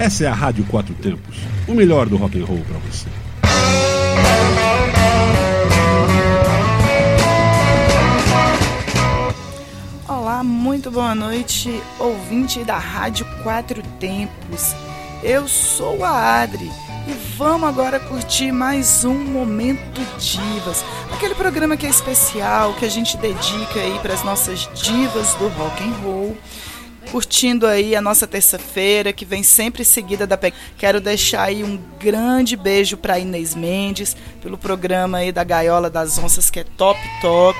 Essa é a Rádio Quatro Tempos, o melhor do rock and roll para você. Olá, muito boa noite, ouvinte da Rádio Quatro Tempos. Eu sou a Adri e vamos agora curtir mais um Momento Divas, aquele programa que é especial, que a gente dedica aí para as nossas divas do rock and roll curtindo aí a nossa terça-feira, que vem sempre seguida da PEC. Quero deixar aí um grande beijo para Inês Mendes, pelo programa aí da Gaiola das Onças, que é top, top.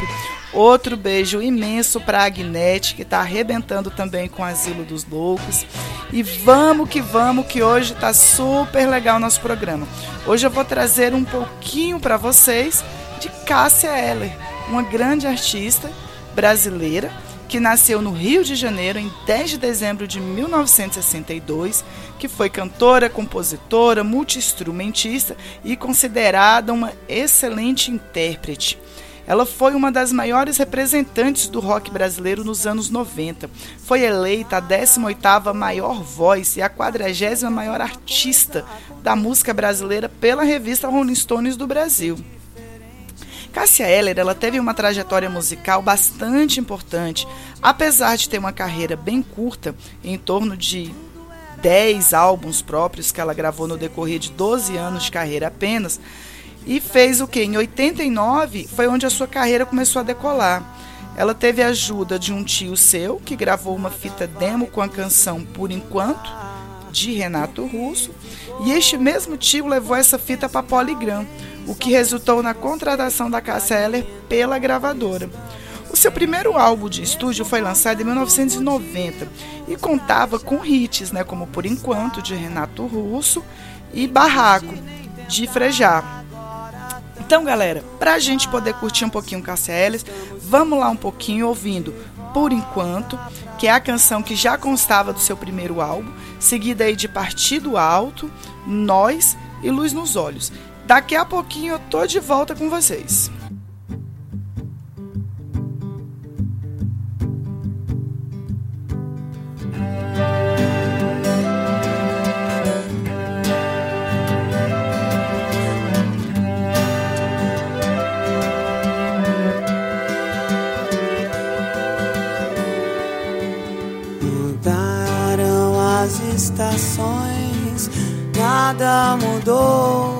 Outro beijo imenso para a Agnete, que está arrebentando também com o Asilo dos Loucos. E vamos que vamos, que hoje está super legal o nosso programa. Hoje eu vou trazer um pouquinho para vocês de Cássia Eller, uma grande artista brasileira que nasceu no Rio de Janeiro em 10 de dezembro de 1962, que foi cantora, compositora, multiinstrumentista e considerada uma excelente intérprete. Ela foi uma das maiores representantes do rock brasileiro nos anos 90. Foi eleita a 18ª maior voz e a 40 maior artista da música brasileira pela revista Rolling Stones do Brasil. Cássia Eller ela teve uma trajetória musical bastante importante, apesar de ter uma carreira bem curta, em torno de 10 álbuns próprios que ela gravou no decorrer de 12 anos de carreira apenas, e fez o que? Em 89 foi onde a sua carreira começou a decolar. Ela teve a ajuda de um tio seu que gravou uma fita demo com a canção Por Enquanto, de Renato Russo, e este mesmo tio levou essa fita para Polygram o que resultou na contratação da Cássia Eller pela gravadora. O seu primeiro álbum de estúdio foi lançado em 1990 e contava com hits, né, como Por Enquanto, de Renato Russo, e Barraco, de Frejá. Então, galera, para a gente poder curtir um pouquinho Cássia Eller, vamos lá um pouquinho ouvindo Por Enquanto, que é a canção que já constava do seu primeiro álbum, seguida aí de Partido Alto, Nós e Luz nos Olhos. Daqui a pouquinho eu tô de volta com vocês. Mudaram as estações, nada mudou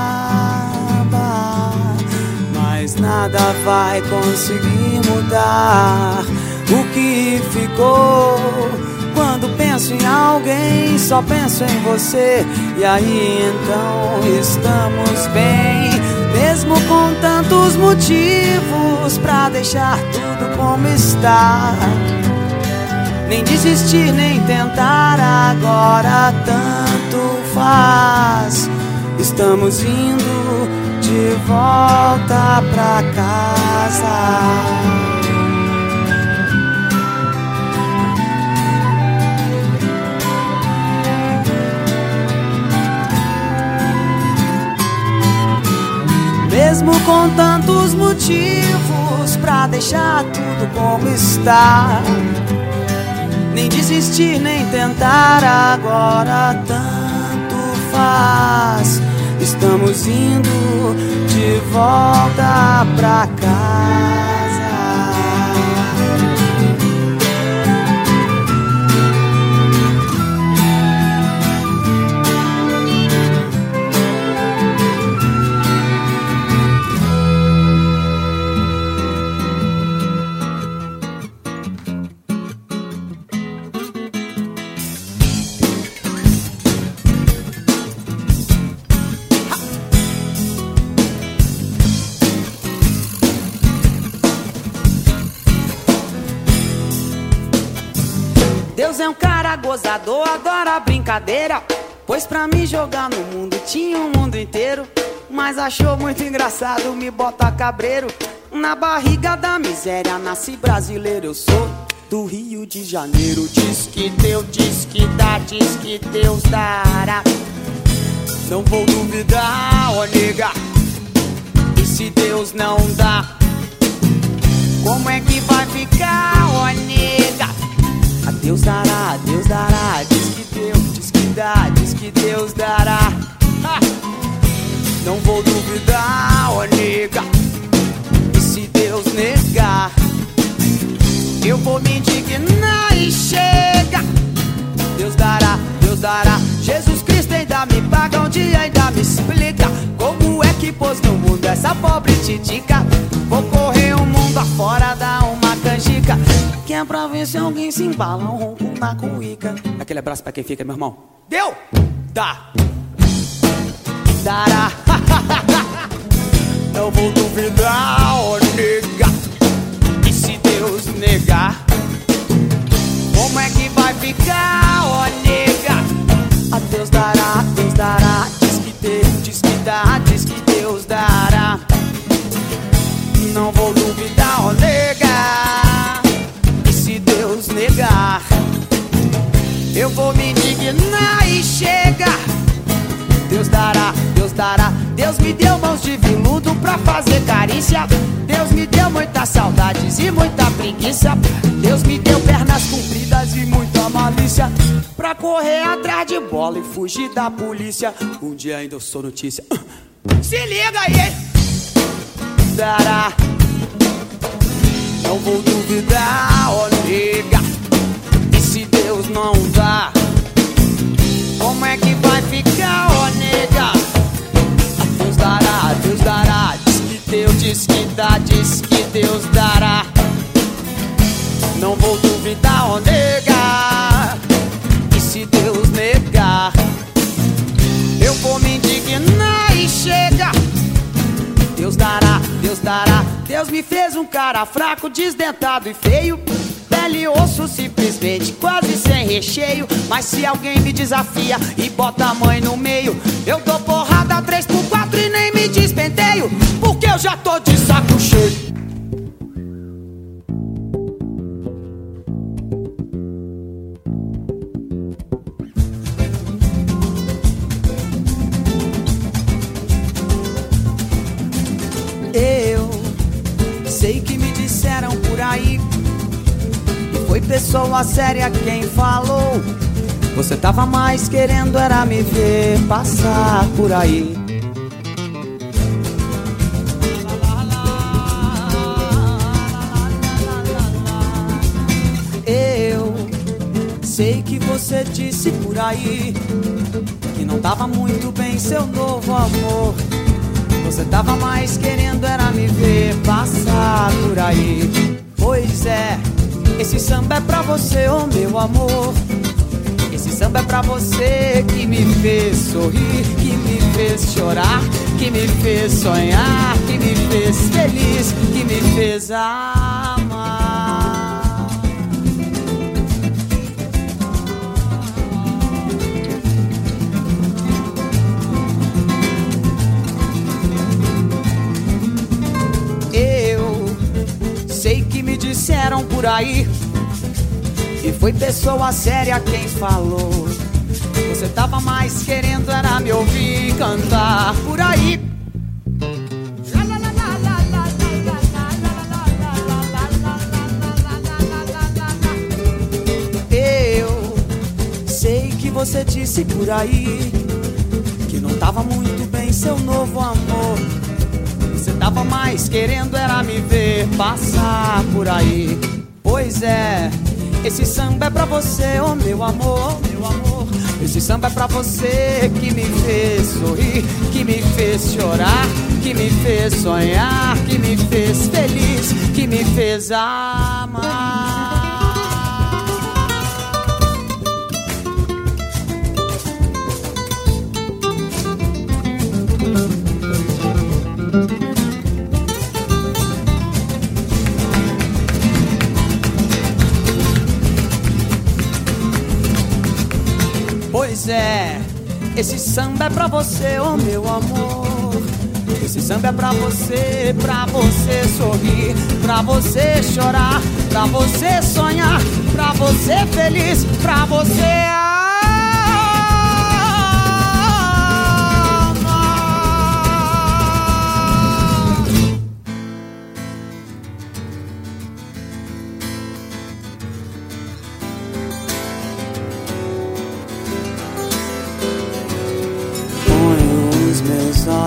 mas nada vai conseguir mudar o que ficou. Quando penso em alguém, só penso em você. E aí então estamos bem, mesmo com tantos motivos pra deixar tudo como está. Nem desistir, nem tentar, agora tanto faz. Estamos indo de volta pra casa. Mesmo com tantos motivos pra deixar tudo como está. Nem desistir, nem tentar, agora tanto faz. Estamos indo de volta pra cá. Gozador, adora brincadeira. Pois pra me jogar no mundo tinha um mundo inteiro. Mas achou muito engraçado, me bota cabreiro. Na barriga da miséria, nasci brasileiro, eu sou do Rio de Janeiro. Diz que Deus, diz que dá, diz que Deus dará. Não vou duvidar, ó nega. E se Deus não dá, como é que vai ficar, ó nega? A Deus dará, Deus dará. Diz que Deus, diz que dá, diz que Deus dará. Ha! Não vou duvidar, ó nega. E se Deus negar, eu vou me indignar e chega. Deus dará, Deus dará. Jesus Cristo ainda me paga um dia, ainda me explica como é que pôs no mundo essa pobre titica. Vou correr o mundo afora, dar uma canjica. Que é pra ver se alguém se embala um ronco na cuíca. Aquele abraço pra quem fica, meu irmão. Deu? Dá. Dará. Não vou duvidar, pra fazer carícia. Deus me deu muitas saudades e muita preguiça. Deus me deu pernas compridas e muita malícia. Pra correr atrás de bola e fugir da polícia. Um dia ainda eu sou notícia. Se liga aí? Dará. Não vou duvidar, ó nega. E se Deus não dá? Como é que vai ficar, ó? Diz que dá, diz que Deus dará. Não vou duvidar, ó nega. E se Deus negar, eu vou me indignar e chega. Deus dará, Deus dará. Deus me fez um cara fraco, desdentado e feio. Pele e osso simplesmente quase sem recheio. Mas se alguém me desafia e bota a mãe no meio, eu dou eu já tô de saco cheio. Eu sei que me disseram por aí. E foi pessoa séria quem falou. Você tava mais querendo era me ver passar por aí. Você disse por aí que não tava muito bem seu novo amor. Você tava mais querendo era me ver passar por aí. Pois é, esse samba é pra você, oh meu amor. Esse samba é pra você que me fez sorrir, que me fez chorar, que me fez sonhar, que me fez feliz, que me fez amar. Disseram por aí. E foi pessoa séria quem falou. Você tava mais querendo era me ouvir cantar por aí. Eu sei que você disse por aí Que não tava muito bem seu novo amor tava mais querendo era me ver passar por aí. Pois é, esse samba é pra você, oh meu amor, meu amor. Esse samba é pra você que me fez sorrir, que me fez chorar, que me fez sonhar, que me fez feliz, que me fez amar. Esse samba é pra você, oh meu amor. Esse samba é pra você, pra você sorrir, pra você chorar, pra você sonhar, pra você feliz, pra você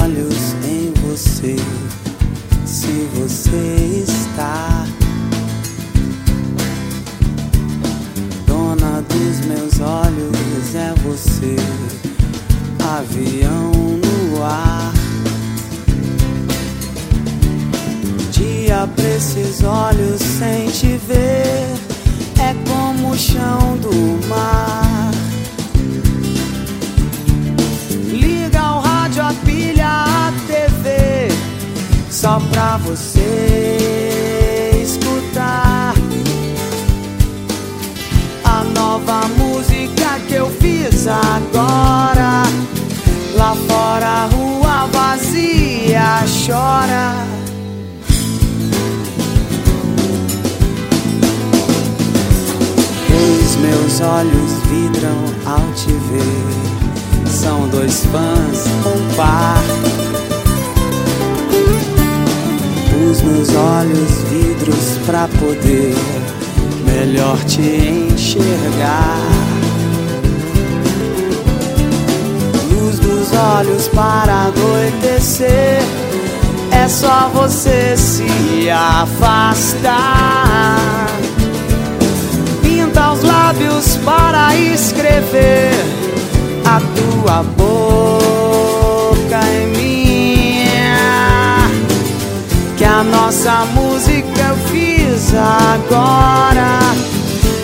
olhos em você. Se você meus olhos vidram ao te ver. São dois fãs, um par os meus olhos vidros pra poder melhor te enxergar. Luz dos olhos para anoitecer, é só você se afastar. Lábios para escrever a tua boca em que a nossa música eu fiz agora.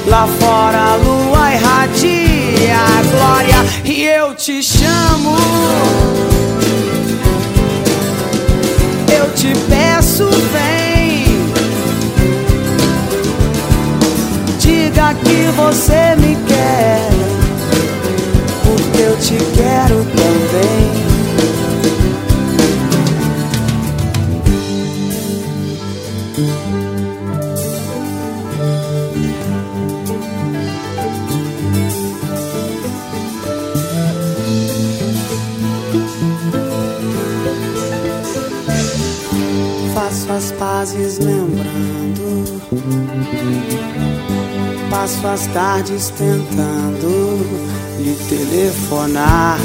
Lá fora a lua irradia a glória e eu te chamo. Eu te peço, vem. Você me quer, porque eu te quero também. as pazes lembrando. Passo as tardes tentando lhe telefonar.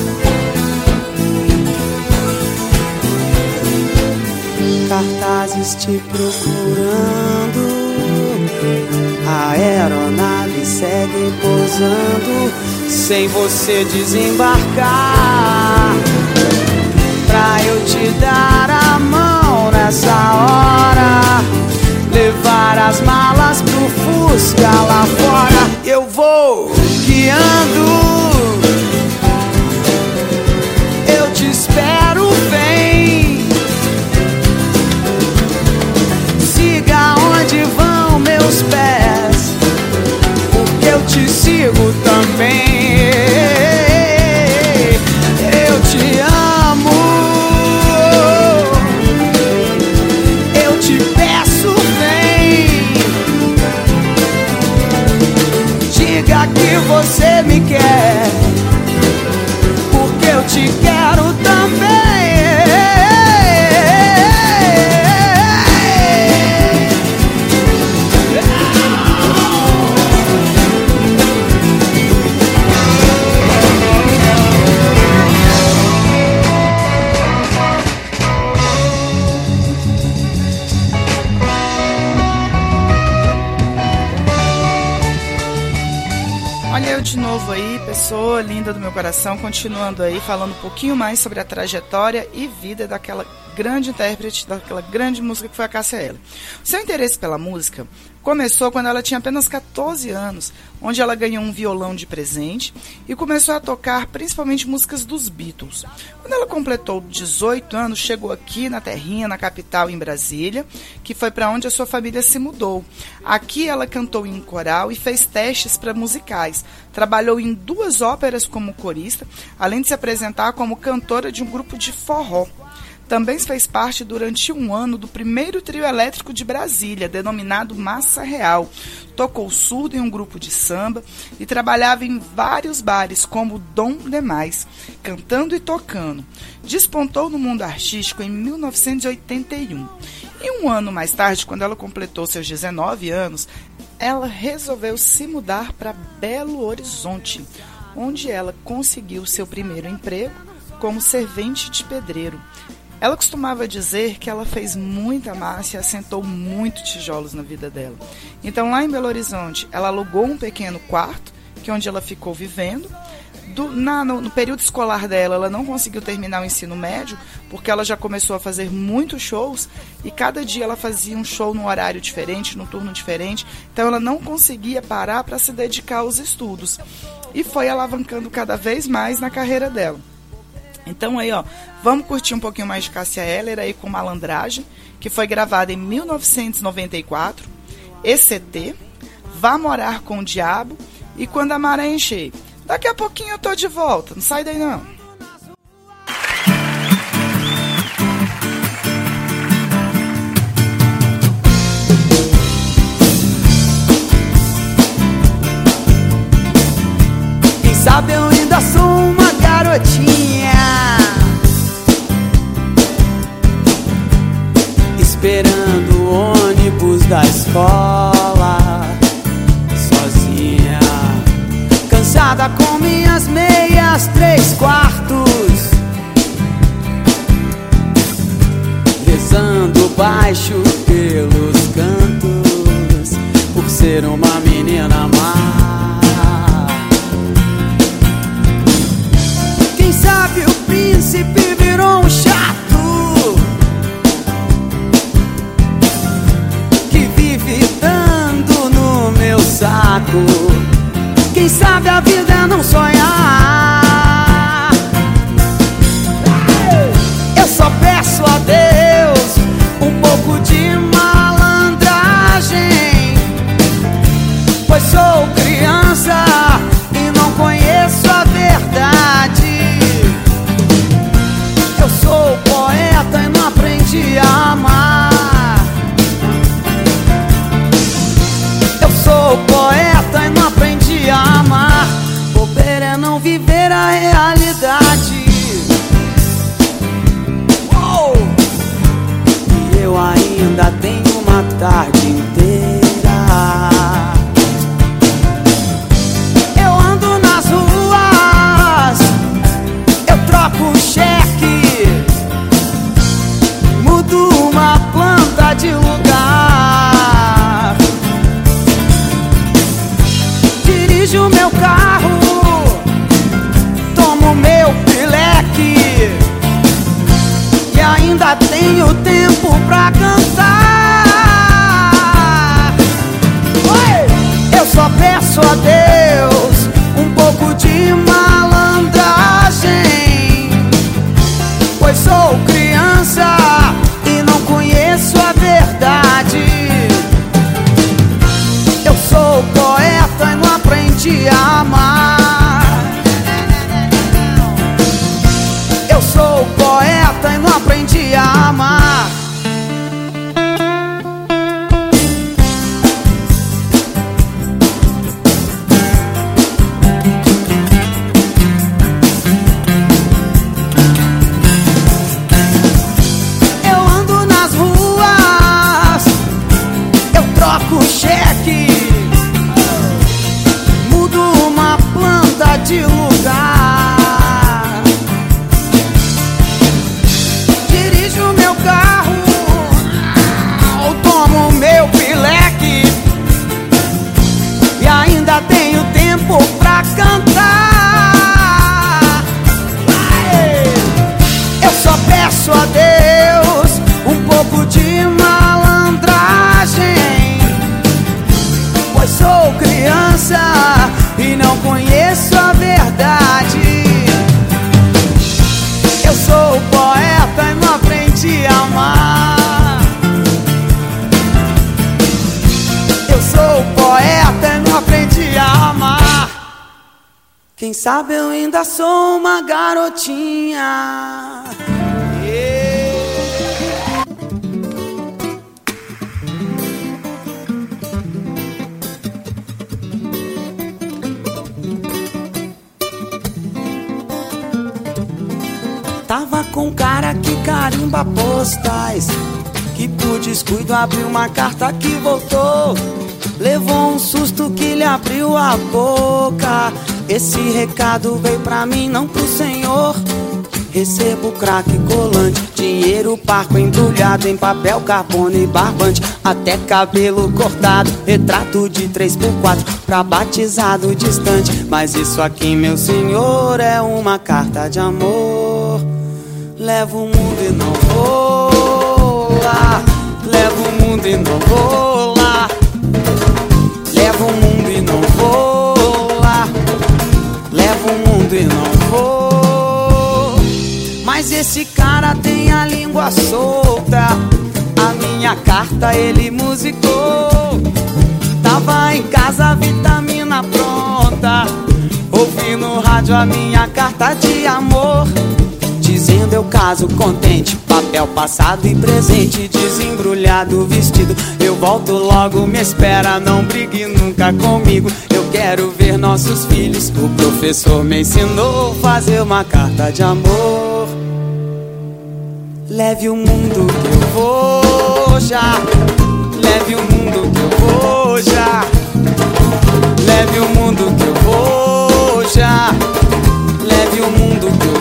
Cartazes te procurando. A aeronave segue pousando sem você desembarcar. Pra eu te dar a mão nessa hora. Levar as malas pro Fusca lá fora. Eu vou guiando. Continuando aí, falando um pouquinho mais sobre a trajetória e vida daquela grande intérprete, daquela grande música que foi a Cássia. O seu interesse pela música começou quando ela tinha apenas 14 anos, onde ela ganhou um violão de presente e começou a tocar principalmente músicas dos Beatles. Quando ela completou 18 anos, chegou aqui na terrinha, na capital, em Brasília, que foi para onde a sua família se mudou. Aqui ela cantou em coral e fez testes para musicais. Trabalhou em duas óperas como corista, além de se apresentar como cantora de um grupo de forró. Também fez parte durante um ano do primeiro trio elétrico de Brasília, denominado Massa Real. Tocou surdo em um grupo de samba e trabalhava em vários bares como Dom Demais, cantando e tocando. Despontou no mundo artístico em 1981. E um ano mais tarde, quando ela completou seus 19 anos, ela resolveu se mudar para Belo Horizonte, onde ela conseguiu seu primeiro emprego como servente de pedreiro. Ela costumava dizer que ela fez muita massa e assentou muito tijolos na vida dela. Então, lá em Belo Horizonte, ela alugou um pequeno quarto, que é onde ela ficou vivendo. Do, na, no, no, período escolar dela, ela não conseguiu terminar o ensino médio, porque ela já começou a fazer muitos shows e cada dia ela fazia um show num horário diferente, num turno diferente, então ela não conseguia parar para se dedicar aos estudos. E foi alavancando cada vez mais na carreira dela. Então aí, ó, vamos curtir um pouquinho mais de Cássia Eller aí com Malandragem, que foi gravada em 1994, ECT, Vá Morar com o Diabo e Quando a Maré Encher. Daqui a pouquinho eu tô de volta, não sai daí não. Quem sabe eu ainda sou uma garotinha da escola, sozinha, cansada com minhas meias três quartos, rezando baixo pelos cantos, por ser uma menina má. Quem sabe o príncipe virou um chato saco. Quem sabe a vida não sonhar. Tarde Quem sabe eu ainda sou uma garotinha. Tava com cara que carimba postais. Que por descuido abriu uma carta que voltou. Levou um susto que lhe abriu a boca. Esse recado veio pra mim, não pro senhor. Recebo crack colante, dinheiro parco embrulhado em papel carbono e barbante, até cabelo cortado, retrato de 3x4 pra batizado distante. Mas isso aqui, meu senhor, é uma carta de amor. Levo o mundo e não vou lá. Levo o mundo e não vou mundo e não vou. Mas esse cara tem a língua solta. A minha carta ele musicou. Tava em casa, vitamina pronta. Ouvi no rádio a minha carta de amor. Dizendo eu caso contente, papel passado e presente, desembrulhado vestido. Eu volto logo, me espera, não brigue nunca comigo. Eu quero ver nossos filhos. O professor me ensinou a fazer uma carta de amor. Leve o mundo que eu vou já. Leve o mundo que eu vou já. Leve o mundo que eu vou já. Leve o mundo que eu vou.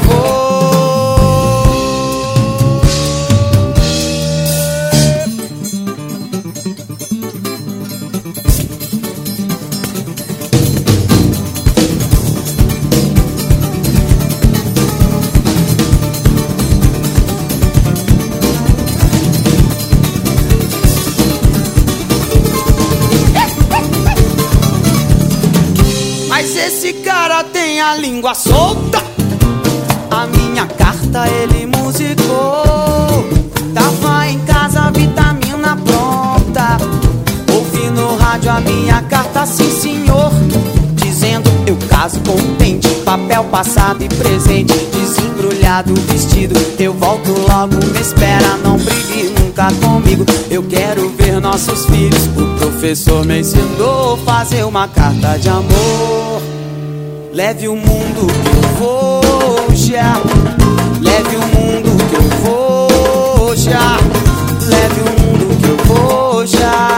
Língua solta. A minha carta ele musicou. Tava em casa, vitamina pronta. Ouvi no rádio a minha carta, sim senhor. Dizendo eu caso contente, papel passado e presente, desembrulhado vestido. Eu volto logo, me espera, não brigue nunca comigo. Eu quero ver nossos filhos. O professor me ensinou fazer uma carta de amor. Leve o mundo que eu vou já. Leve o mundo que eu vou já. Leve o mundo que eu vou já.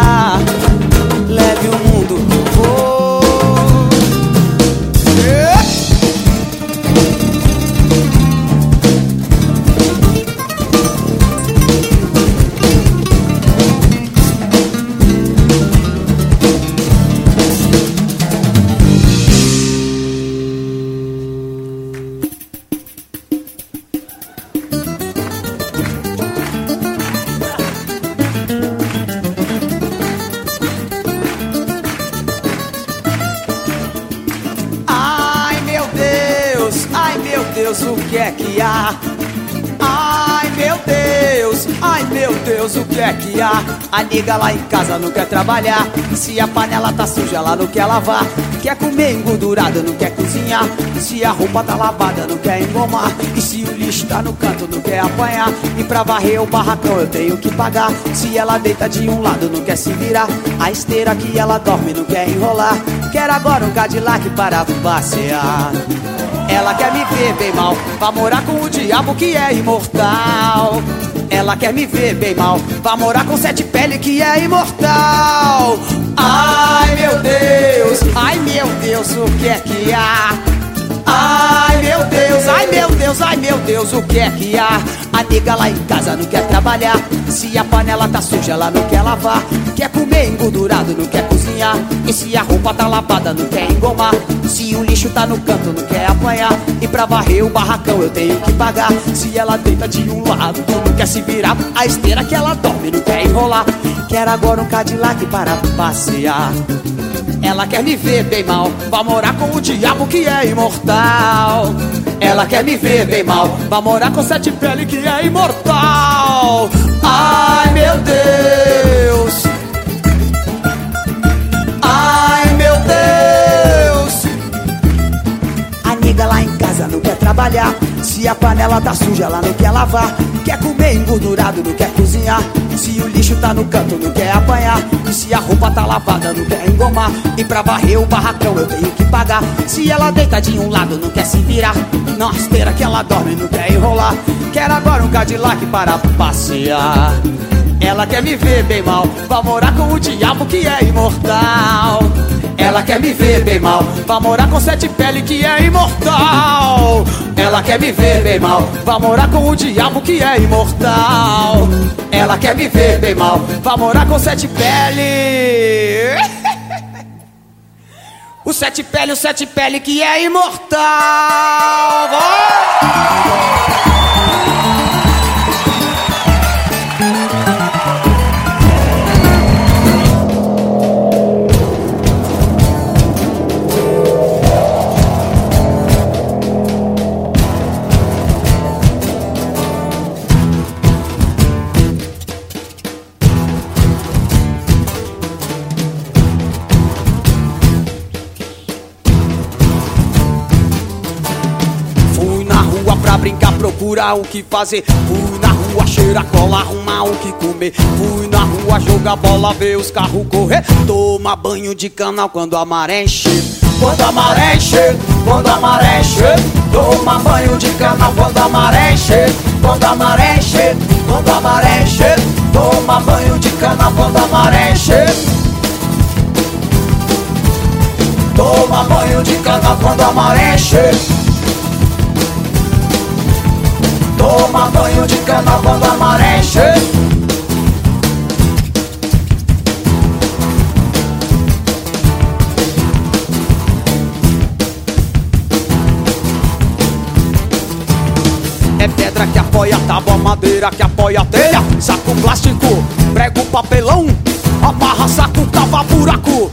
A nega lá em casa não quer trabalhar. Se a panela tá suja, ela não quer lavar. Quer comer engordurada, não quer cozinhar. Se a roupa tá lavada, não quer engomar. E se o lixo tá no canto, não quer apanhar. E pra varrer o barracão eu tenho que pagar. Se ela deita de um lado, não quer se virar. A esteira que ela dorme, não quer enrolar. Quer agora um Cadillac para passear. Ela quer me ver bem mal, vai morar com o diabo que é imortal. Ela quer me ver bem mal, vai morar com sete pele que é imortal. Ai meu Deus, ai meu Deus, o que é que há? Ai meu Deus, ai meu Deus, ai meu Deus, o que é que há? A nega lá em casa não quer trabalhar. Se a panela tá suja, ela não quer lavar. Quer comer engordurado, não quer cozinhar. E se a roupa tá lavada, não quer engomar. Se o lixo tá no canto, não quer apanhar. E pra varrer o barracão eu tenho que pagar. Se ela deita de um lado, não quer se virar. A esteira que ela dorme, não quer enrolar. Quer agora um Cadillac para passear. Ela quer me ver bem mal, vai morar com o diabo que é imortal. Ela quer me ver bem mal, vai morar com sete pele que é imortal. Ai meu Deus, ai meu Deus. A nega lá em casa não quer trabalhar. Se a panela tá suja, ela não quer lavar. Quer comer engordurado, não quer cozinhar. Se o lixo tá no canto, não quer apanhar. E se a roupa tá lavada, não quer engomar. E pra varrer o barracão eu tenho que pagar. Se ela deita de um lado, não quer se virar. Na esteira que ela dorme, não quer enrolar. Quer agora um Cadillac para passear. Ela quer me ver bem mal, vai morar com o diabo que é imortal. Ela quer me ver bem mal, vai morar com sete pele que é imortal. Ela quer me ver bem mal, vai morar com o diabo que é imortal. Ela quer me ver bem mal, vai morar com sete pele. O sete pele, o sete pele que é imortal. Procurar o que fazer. Fui na rua cheirar cola, arrumar o que comer. Fui na rua jogar bola, ver os carros correr. Toma banho de canal quando a maré enche. Quando a maré enche, quando a maré enche. Toma banho de canal quando a maré enche. Quando a maré enche, quando a maré enche. Toma banho de canal quando a maré enche. Toma banho de canal quando a maré enche. Toma banho de cana quando a maré enche É pedra que apoia tábua, madeira que apoia telha Saco plástico, prego papelão. Amarra saco, cava buraco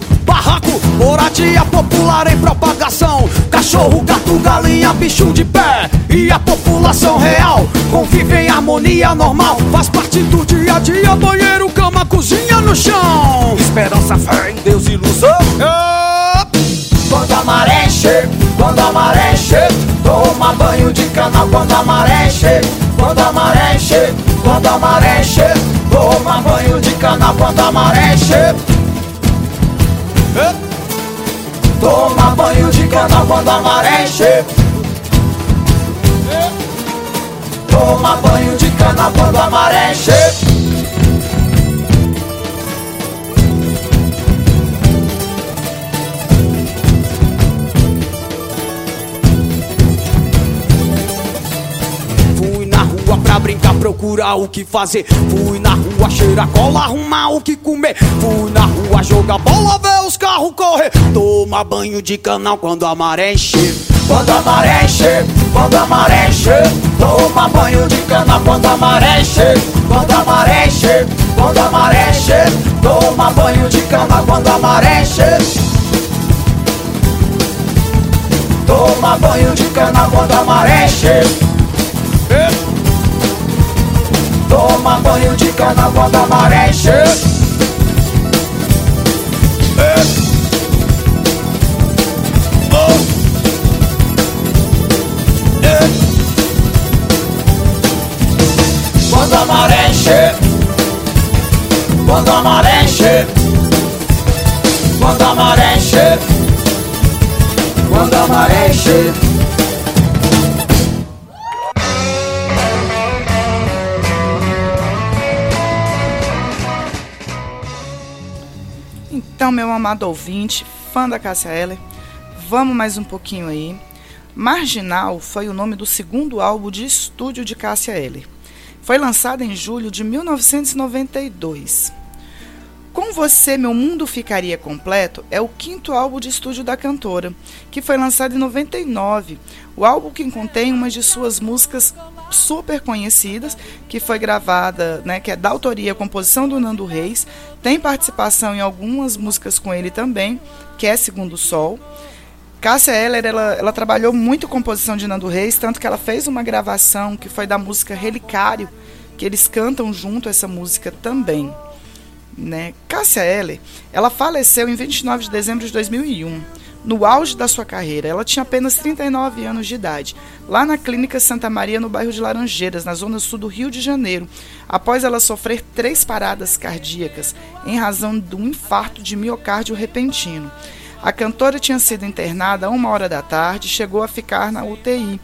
Moradia popular em propagação. Cachorro, gato, galinha, bicho de pé. E a população real convive em harmonia normal. Faz parte do dia a dia, banheiro, cama, cozinha no chão. Esperança, fé em Deus, ilusão. Quando a maré enche, quando a maré enche Toma banho de cana quando a maré enche Quando a maré quando a maré enche Toma banho de cana quando a maré Toma banho de cana quando a maré enche Toma banho de cana quando a maré enche procurar o que fazer. Fui na rua cheirar cola, arrumar o que comer. Fui na rua jogar bola, ver os carros correr. Toma banho de canal quando a maré encher. Quando a maré encher, quando a maré encher. Toma banho de canal quando a maré encher. Quando a maré encher, quando a maré encher. Toma banho de canal quando a maré encher. Toma banho de cana quando a maré encher. Toma banho de cana quando a maré encher Quando a maré encher Quando a maré encher Quando a maré Quando a maré Então, meu amado ouvinte, fã da Cássia Eller, vamos mais um pouquinho aí. Marginal foi o nome do segundo álbum de estúdio de Cássia Eller. Foi lançado em julho de 1992. Com Você Meu Mundo Ficaria Completo é o quinto álbum de estúdio da cantora, que foi lançado em 99. O álbum que contém uma de suas músicas super conhecidas, que foi gravada, né, que é da autoria e composição do Nando Reis, tem participação em algumas músicas com ele também, que é Segundo Sol. Cássia Eller, ela, ela trabalhou muito composição de Nando Reis, tanto que ela fez uma gravação que foi da música Relicário, que eles cantam junto essa música também. Né? Cássia Eller, ela faleceu em 29 de dezembro de 2001. No auge da sua carreira. Ela tinha apenas 39 anos de idade, lá na Clínica Santa Maria, no bairro de Laranjeiras, na zona sul do Rio de Janeiro, após ela sofrer três paradas cardíacas em razão de um infarto de miocárdio repentino. A cantora tinha sido internada a uma hora da tarde e chegou a ficar na UTI.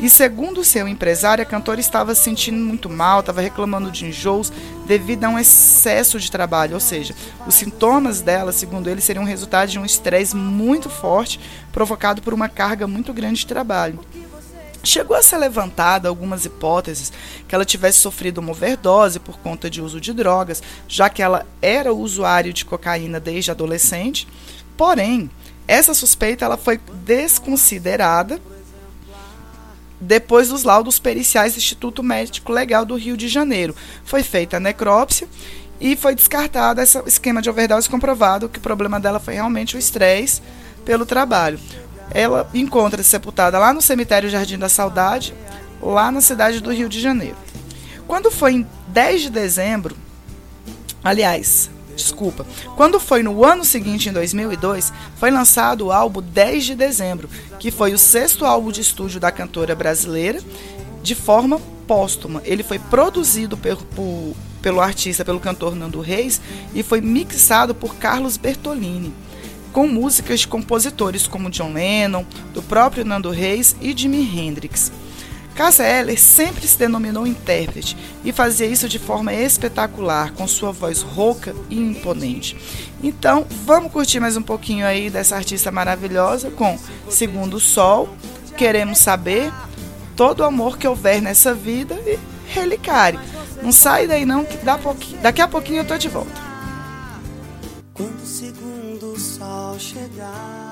E segundo seu empresário, a cantora estava se sentindo muito mal, estava reclamando de enjoos devido a um excesso de trabalho, ou seja, os sintomas dela, segundo ele, seriam resultado de um estresse muito forte provocado por uma carga muito grande de trabalho. Chegou a ser levantada algumas hipóteses que ela tivesse sofrido uma overdose por conta de uso de drogas, já que ela era usuário de cocaína desde adolescente. Porém, essa suspeita ela foi desconsiderada depois dos laudos periciais do Instituto Médico Legal do Rio de Janeiro. Foi feita a necrópsia e foi descartado esse esquema de overdose comprovado que o problema dela foi realmente o estresse pelo trabalho. Ela encontra-se sepultada lá no cemitério Jardim da Saudade, lá na cidade do Rio de Janeiro. Quando foi em 10 de dezembro, aliás, Desculpa. Quando foi no ano seguinte, em 2002, foi lançado o álbum 10 de dezembro, que foi o sexto álbum de estúdio da cantora brasileira, de forma póstuma. Ele foi produzido por, por, pelo artista, pelo cantor Nando Reis, e foi mixado por Carlos Bertolini, com músicas de compositores como John Lennon, do próprio Nando Reis e Jimi Hendrix. Cássia Eller sempre se denominou intérprete e fazia isso de forma espetacular, com sua voz rouca e imponente. Então, vamos curtir mais um pouquinho aí dessa artista maravilhosa com Segundo o Sol, Queremos Saber, Todo o Amor que Houver Nessa Vida e Relicário. Não sai daí não, que daqui a pouquinho eu tô de volta. Quando o segundo sol chegar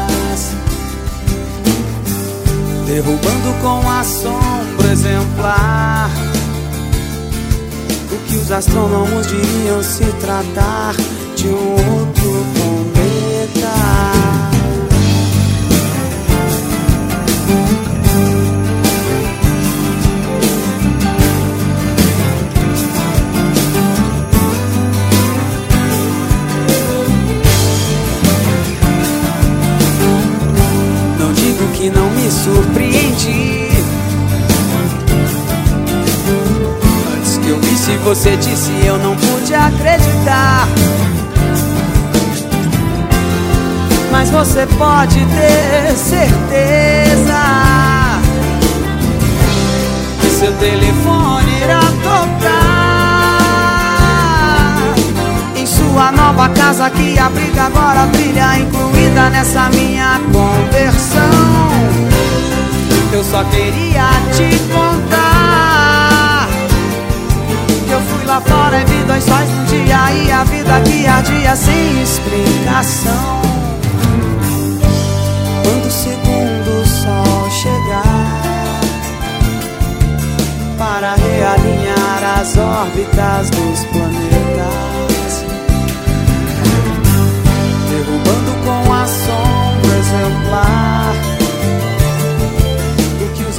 derrubando com assombro exemplar. O que os astrônomos diriam se tratar de um outro surpreendi. Antes que eu visse você disse eu não pude acreditar. Mas você pode ter certeza que seu telefone irá tocar em sua nova casa que abriga agora brilha incluída nessa minha conversão. Eu só queria te contar que eu fui lá fora e vi dois sóis num dia e a vida que ardia sem explicação. Quando o segundo sol chegar para realinhar as órbitas dos planetas, derrubando com a sombra exemplar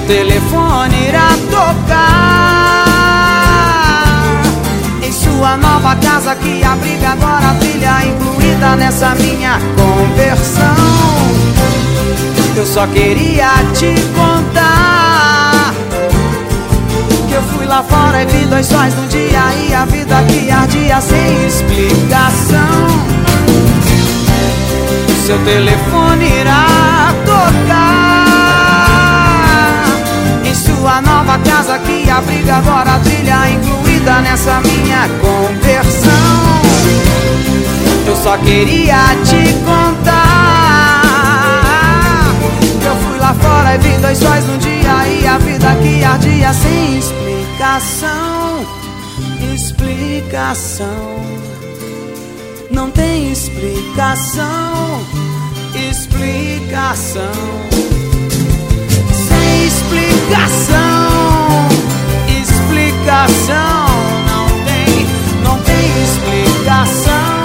seu telefone irá tocar em sua nova casa que abriga agora a filha incluída nessa minha conversão. Eu só queria te contar que eu fui lá fora e vi dois sóis no dia e a vida que ardia sem explicação. seu telefone irá tocar sua nova casa que abriga agora a trilha incluída nessa minha conversão. Eu só queria te contar. Eu fui lá fora e vi dois sóis no dia e a vida que ardia sem explicação. Explicação. Não tem explicação. Explicação. Explicação. Explicação. Não tem, não tem explicação.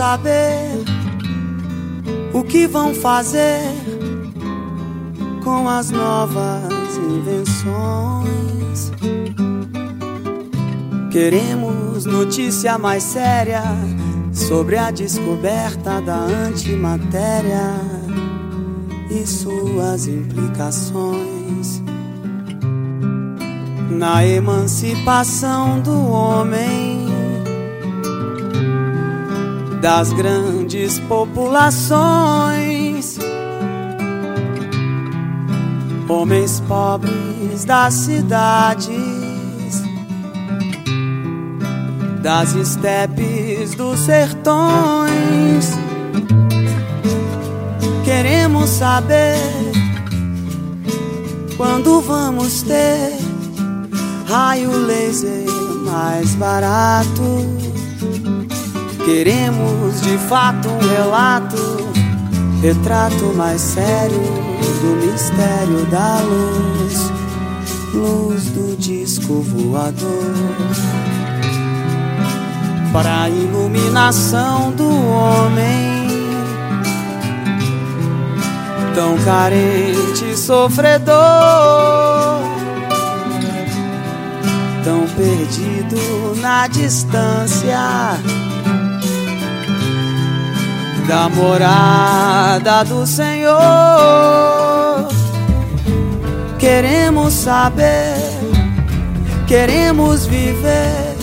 saber o que vão fazer com as novas invenções. Queremos notícia mais séria sobre a descoberta da antimatéria e suas implicações na emancipação do homem das grandes populações, homens pobres das cidades, das estepes dos sertões. Queremos saber quando vamos ter raio laser mais barato Queremos de fato um relato, retrato mais sério do mistério da luz, luz do disco voador. Para a iluminação do homem, tão carente e sofredor, tão perdido na distância da morada do Senhor. Queremos saber, queremos viver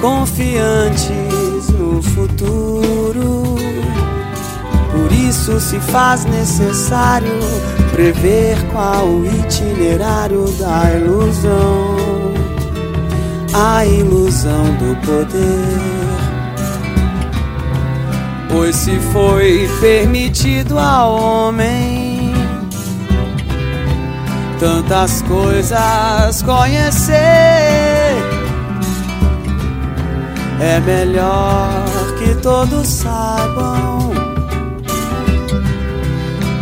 confiantes no futuro. Por isso se faz necessário prever qual o itinerário da ilusão, a ilusão do poder. Pois se foi permitido ao homem tantas coisas conhecer, é melhor que todos saibam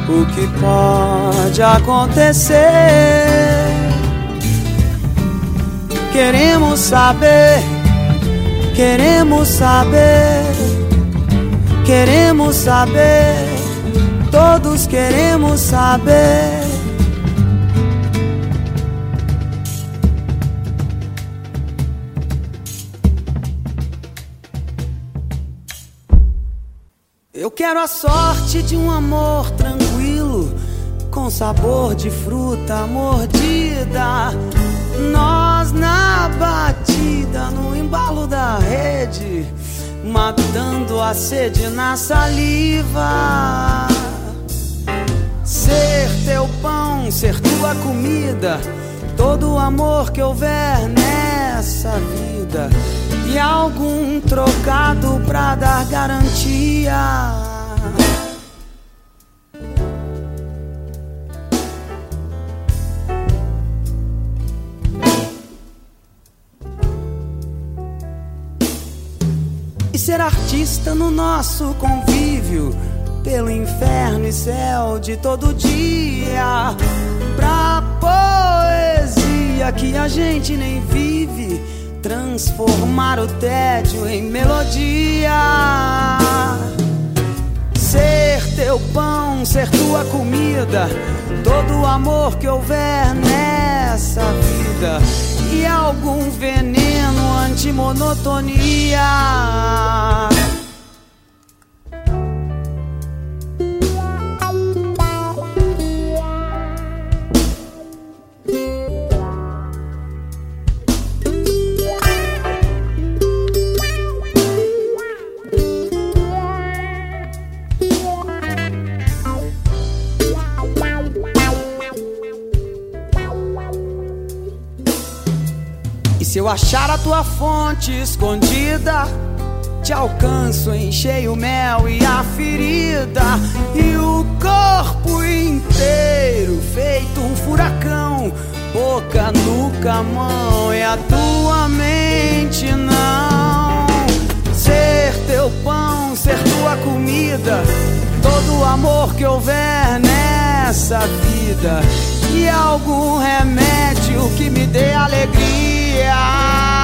o que pode acontecer. Queremos saber, queremos saber Queremos saber, todos queremos saber. Eu quero a sorte de um amor tranquilo, com sabor de fruta mordida. Nós na batida, no embalo da rede matando a sede na saliva. Ser teu pão, ser tua comida, todo o amor que houver nessa vida e algum trocado pra dar garantia. Artista no nosso convívio, pelo inferno e céu de todo dia, pra poesia que a gente nem vive, transformar o tédio em melodia. Ser teu pão, ser tua comida, todo o amor que houver nessa vida e algum veneno antimonotonia. Se eu achar a tua fonte escondida, te alcanço, enchei o mel e a ferida, e o corpo inteiro feito um furacão, boca, nuca, mão e a tua mente não. Ser teu pão, ser tua comida, todo o amor que houver nessa vida, e algum remédio que me dê alegria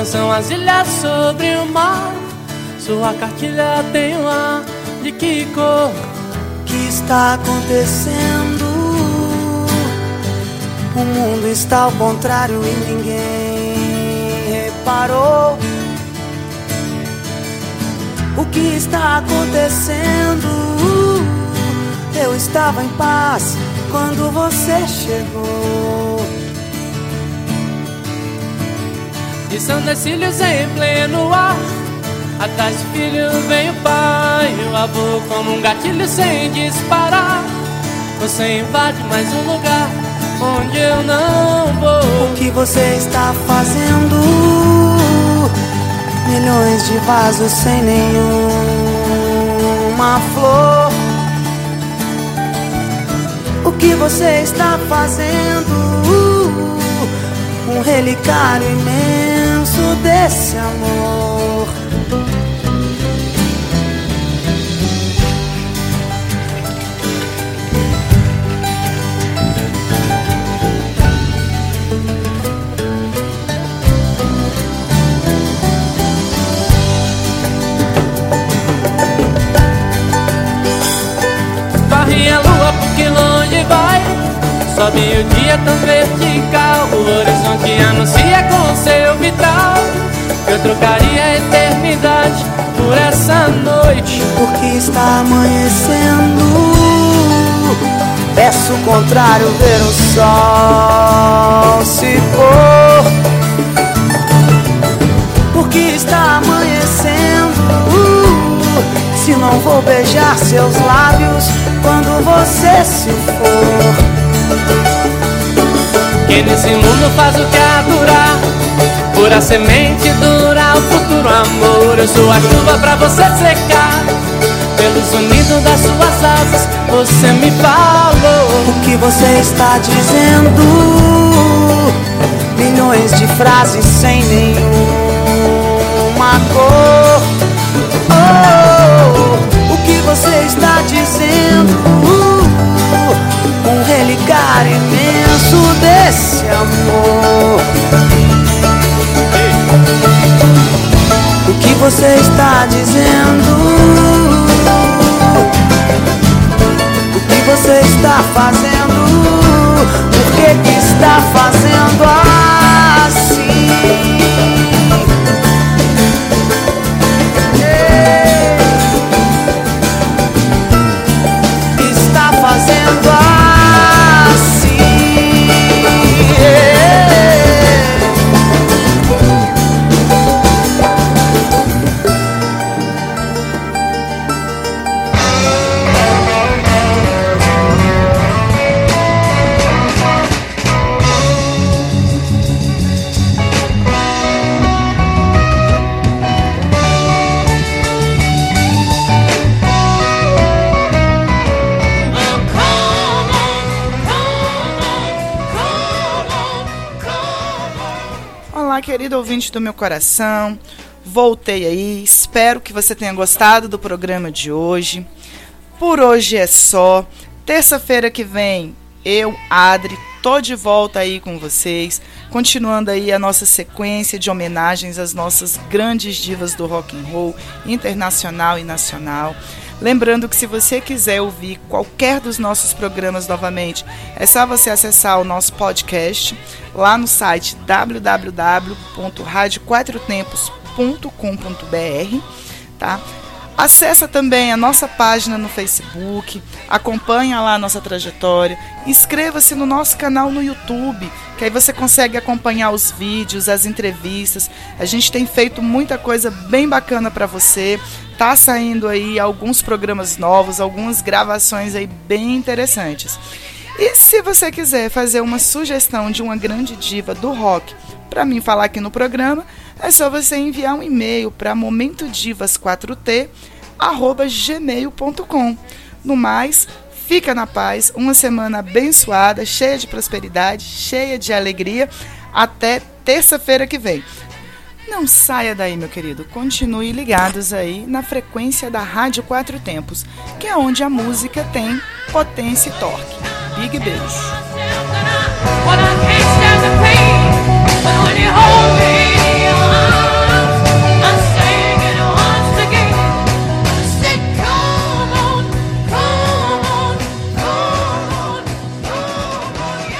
Dançam as ilhas sobre o mar Sua cartilha tem um ar de que cor que está acontecendo? O mundo está ao contrário e ninguém reparou O que está acontecendo? Eu estava em paz quando você chegou E são decílios em pleno ar. Atrás do filho vem o pai e o avô Como um gatilho sem disparar. Você invade mais um lugar onde eu não vou. O que você está fazendo? Milhões de vasos sem nenhuma flor. O que você está fazendo? Um relicário imenso desse amor. Varre a lua porque longe vai Sobe o dia tão vertical O horizonte anuncia com seu vitral Eu trocaria a eternidade por essa noite. Porque está amanhecendo. Peço o contrário, ver o sol se pôr. Porque está amanhecendo. Se não vou beijar seus lábios quando você se for que nesse mundo faz o que adorar Pura semente dura o futuro amor. Eu sou a chuva pra você secar. Pelo sonido das suas asas Você me falou. O que você está dizendo? Milhões de frases sem nenhuma cor. Oh, o que você está dizendo? Amor. O que você está dizendo? O que você está fazendo? Por que, que está fazendo assim? Querido ouvinte do meu coração. Voltei aí. Espero que você tenha gostado do programa de hoje. Por hoje é só. Terça-feira que vem, eu, Adri, tô de volta aí com vocês, continuando aí a nossa sequência de homenagens às nossas grandes divas do rock and roll internacional e nacional. Lembrando que se você quiser ouvir qualquer dos nossos programas novamente, é só você acessar o nosso podcast lá no site www.radioquatrotempos.com.br, tá? Acessa também a nossa página no Facebook, acompanha lá a nossa trajetória, inscreva-se no nosso canal no YouTube, que aí você consegue acompanhar os vídeos, as entrevistas. A gente tem feito muita coisa bem bacana para você. Tá saindo aí alguns programas novos, algumas gravações aí bem interessantes. E se você quiser fazer uma sugestão de uma grande diva do rock para mim falar aqui no programa, é só você enviar um e-mail para momentodivas4t gmail.com. No mais, fica na paz, uma semana abençoada, cheia de prosperidade, cheia de alegria. Até terça-feira que vem. Não saia daí, meu querido. Continue ligados aí na frequência da Rádio Quatro Tempos, que é onde a música tem potência e torque. Big beijo.